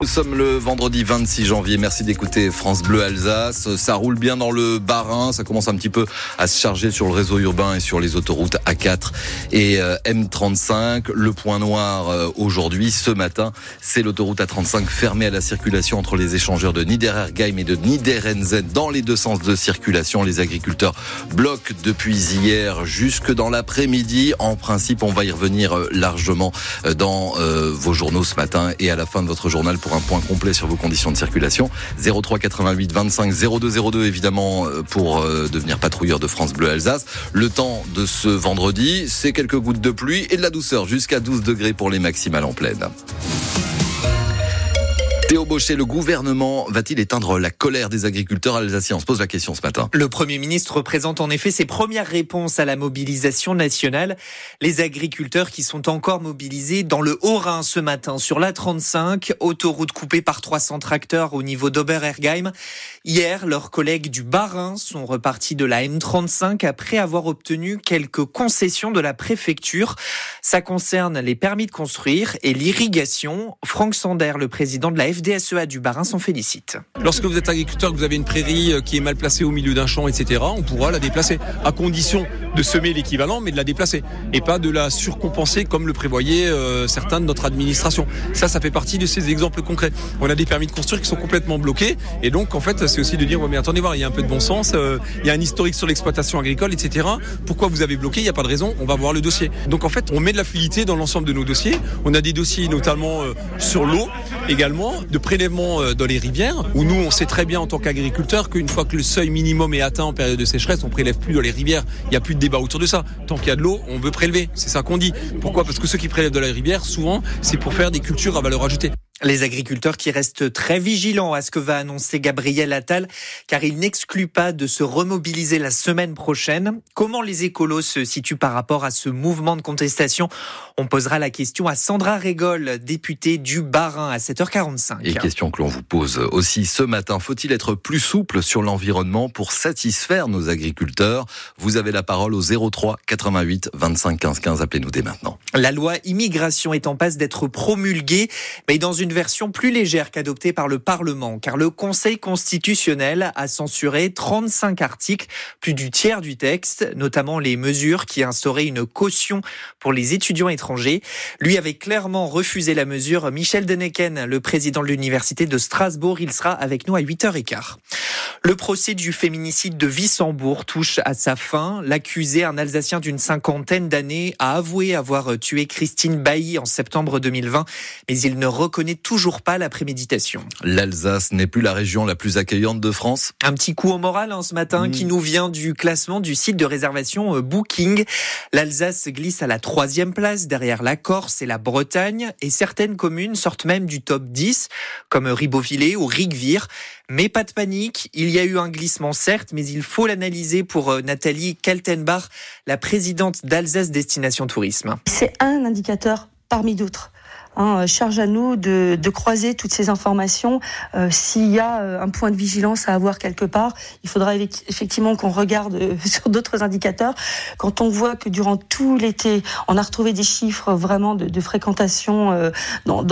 Nous sommes le vendredi 26 janvier. Merci d'écouter France Bleu Alsace. Ça roule bien dans le Bas-Rhin. Ça commence un petit peu à se charger sur le réseau urbain et sur les autoroutes A4 et euh, M35. Le point noir euh, aujourd'hui, ce matin, c'est l'autoroute A35 fermée à la circulation entre les échangeurs de Niederergheim et de Niederenzen dans les deux sens de circulation. Les agriculteurs bloquent depuis hier jusque dans l'après-midi. En principe, on va y revenir euh, largement dans vos journaux ce matin et à la fin de votre journal un point complet sur vos conditions de circulation. 03 88 25 02 02 évidemment euh, pour euh, devenir patrouilleur de France Bleu Alsace. Le temps de ce vendredi, c'est quelques gouttes de pluie et de la douceur jusqu'à 12 degrés pour les maximales en pleine. Le gouvernement va-t-il éteindre la colère des agriculteurs alsaciens On se pose la question ce matin. Le Premier ministre présente en effet ses premières réponses à la mobilisation nationale. Les agriculteurs qui sont encore mobilisés dans le Haut-Rhin ce matin sur la 35, autoroute coupée par 300 tracteurs au niveau d'Oberergheim. Hier, leurs collègues du Bas-Rhin sont repartis de la M35 après avoir obtenu quelques concessions de la préfecture. Ça concerne les permis de construire et l'irrigation. Franck Sander, le président de la FDSEA du Barin s'en félicite. Lorsque vous êtes agriculteur, que vous avez une prairie euh, qui est mal placée au milieu d'un champ, etc., on pourra la déplacer, à condition de semer l'équivalent, mais de la déplacer, et pas de la surcompenser comme le prévoyaient euh, certains de notre administration. Ça, ça fait partie de ces exemples concrets. On a des permis de construire qui sont complètement bloqués, et donc en fait, c'est aussi de dire, mais attendez voir, il y a un peu de bon sens, euh, il y a un historique sur l'exploitation agricole, etc. Pourquoi vous avez bloqué? Il n'y a pas de raison, on va voir le dossier. Donc en fait, on met de la fluidité dans l'ensemble de nos dossiers. On a des dossiers notamment sur l'eau également, de prélèvement euh, dans les rivières, où nous, on sait très bien en tant qu'agriculteurs qu'une fois que le seuil minimum est atteint en période de sécheresse, on prélève plus dans les rivières. Il n'y a plus de débat autour de ça. Tant qu'il y a de l'eau, on veut prélever. C'est ça qu'on dit. Pourquoi? Parce que ceux qui prélèvent de la rivière, souvent, c'est pour faire des cultures à valeur ajoutée. Les agriculteurs qui restent très vigilants à ce que va annoncer Gabriel Attal, car il n'exclut pas de se remobiliser la semaine prochaine. Comment les écolos se situent par rapport à ce mouvement de contestation? On posera la question à Sandra Régol, députée du Bas-Rhin, à 7h45. Et question que l'on vous pose aussi ce matin. Faut-il être plus souple sur l'environnement pour satisfaire nos agriculteurs? Vous avez la parole au 03 88 25 15 15. Appelez-nous dès maintenant. La loi immigration est en passe d'être promulguée, mais dans une une version plus légère qu'adoptée par le Parlement, car le Conseil constitutionnel a censuré 35 articles, plus du tiers du texte, notamment les mesures qui instauraient une caution pour les étudiants étrangers. Lui avait clairement refusé la mesure. Michel Deneken, le président de l'Université de Strasbourg, il sera avec nous à 8h15. Le procès du féminicide de Wissembourg touche à sa fin. L'accusé, un Alsacien d'une cinquantaine d'années, a avoué avoir tué Christine Bailly en septembre 2020, mais il ne reconnaît toujours pas la préméditation. L'Alsace n'est plus la région la plus accueillante de France. Un petit coup au moral hein, ce matin qui hmm. nous vient du classement du site de réservation euh, Booking. L'Alsace glisse à la troisième place derrière la Corse et la Bretagne et certaines communes sortent même du top 10 comme Ribeauvillé ou Rigvire. Mais pas de panique, il y a eu un glissement certes, mais il faut l'analyser pour euh, Nathalie Kaltenbach, la présidente d'Alsace Destination Tourisme. C'est un indicateur parmi d'autres. Hein, charge à nous de, croiser toutes ces informations. Euh, S'il y a euh, un point de vigilance à avoir quelque part, il faudra effectivement qu'on regarde euh, sur d'autres indicateurs. Quand on voit que durant tout l'été, on a retrouvé des chiffres vraiment de, fréquentation euh, dans,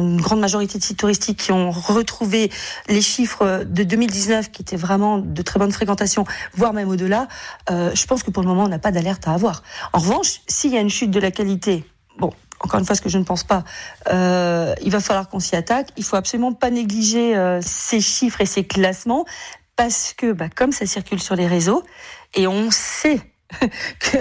une grande majorité de sites touristiques qui ont retrouvé les chiffres de 2019 qui étaient vraiment de très bonne fréquentation, voire même au-delà, euh, je pense que pour le moment, on n'a pas d'alerte à avoir. En revanche, s'il y a une chute de la qualité, bon, encore une fois, ce que je ne pense pas, euh, il va falloir qu'on s'y attaque. Il faut absolument pas négliger euh, ces chiffres et ces classements parce que, bah, comme ça circule sur les réseaux, et on sait que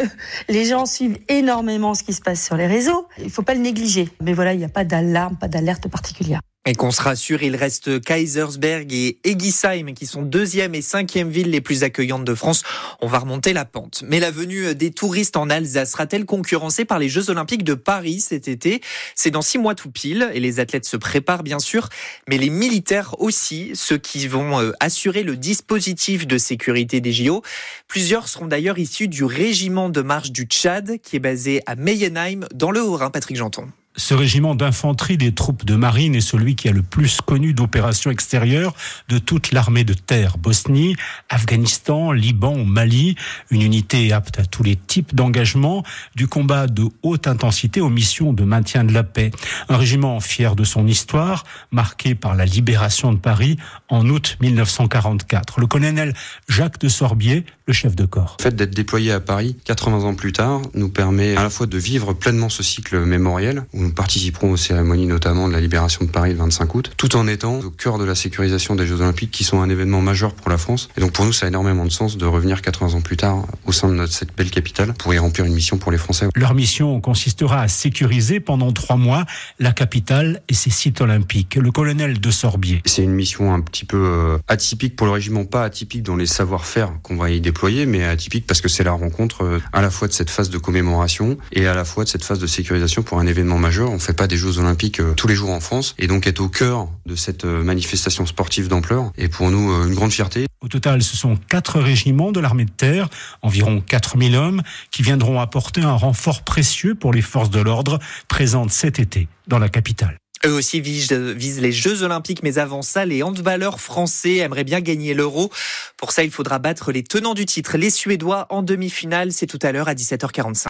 les gens suivent énormément ce qui se passe sur les réseaux, il faut pas le négliger. Mais voilà, il n'y a pas d'alarme, pas d'alerte particulière. Et qu'on se rassure, il reste Kaisersberg et Egisheim qui sont deuxième et cinquième villes les plus accueillantes de France. On va remonter la pente. Mais la venue des touristes en Alsace sera-t-elle concurrencée par les Jeux Olympiques de Paris cet été? C'est dans six mois tout pile et les athlètes se préparent bien sûr, mais les militaires aussi, ceux qui vont euh, assurer le dispositif de sécurité des JO. Plusieurs seront d'ailleurs issus du régiment de marche du Tchad qui est basé à Meyenheim dans le Haut-Rhin, Patrick Janton. Ce régiment d'infanterie des troupes de marine est celui qui a le plus connu d'opérations extérieures de toute l'armée de terre. Bosnie, Afghanistan, Liban, Mali. Une unité apte à tous les types d'engagement, du combat de haute intensité aux missions de maintien de la paix. Un régiment fier de son histoire, marqué par la libération de Paris en août 1944. Le colonel Jacques de Sorbier, le chef de corps. Le fait d'être déployé à Paris 80 ans plus tard nous permet à la fois de vivre pleinement ce cycle mémoriel nous participerons aux cérémonies notamment de la libération de Paris le 25 août, tout en étant au cœur de la sécurisation des Jeux Olympiques qui sont un événement majeur pour la France. Et donc pour nous, ça a énormément de sens de revenir 80 ans plus tard au sein de notre, cette belle capitale pour y remplir une mission pour les Français. Leur mission consistera à sécuriser pendant trois mois la capitale et ses sites olympiques. Le colonel de Sorbier. C'est une mission un petit peu euh, atypique pour le régiment, pas atypique dans les savoir-faire qu'on va y déployer, mais atypique parce que c'est la rencontre euh, à la fois de cette phase de commémoration et à la fois de cette phase de sécurisation pour un événement majeur on fait pas des Jeux Olympiques euh, tous les jours en France et donc être au cœur de cette euh, manifestation sportive d'ampleur est pour nous euh, une grande fierté. Au total, ce sont quatre régiments de l'armée de terre, environ 4000 hommes, qui viendront apporter un renfort précieux pour les forces de l'ordre présentes cet été dans la capitale. Eux aussi visent, les Jeux Olympiques, mais avant ça, les handballeurs français aimeraient bien gagner l'euro. Pour ça, il faudra battre les tenants du titre, les Suédois, en demi-finale. C'est tout à l'heure à 17h45.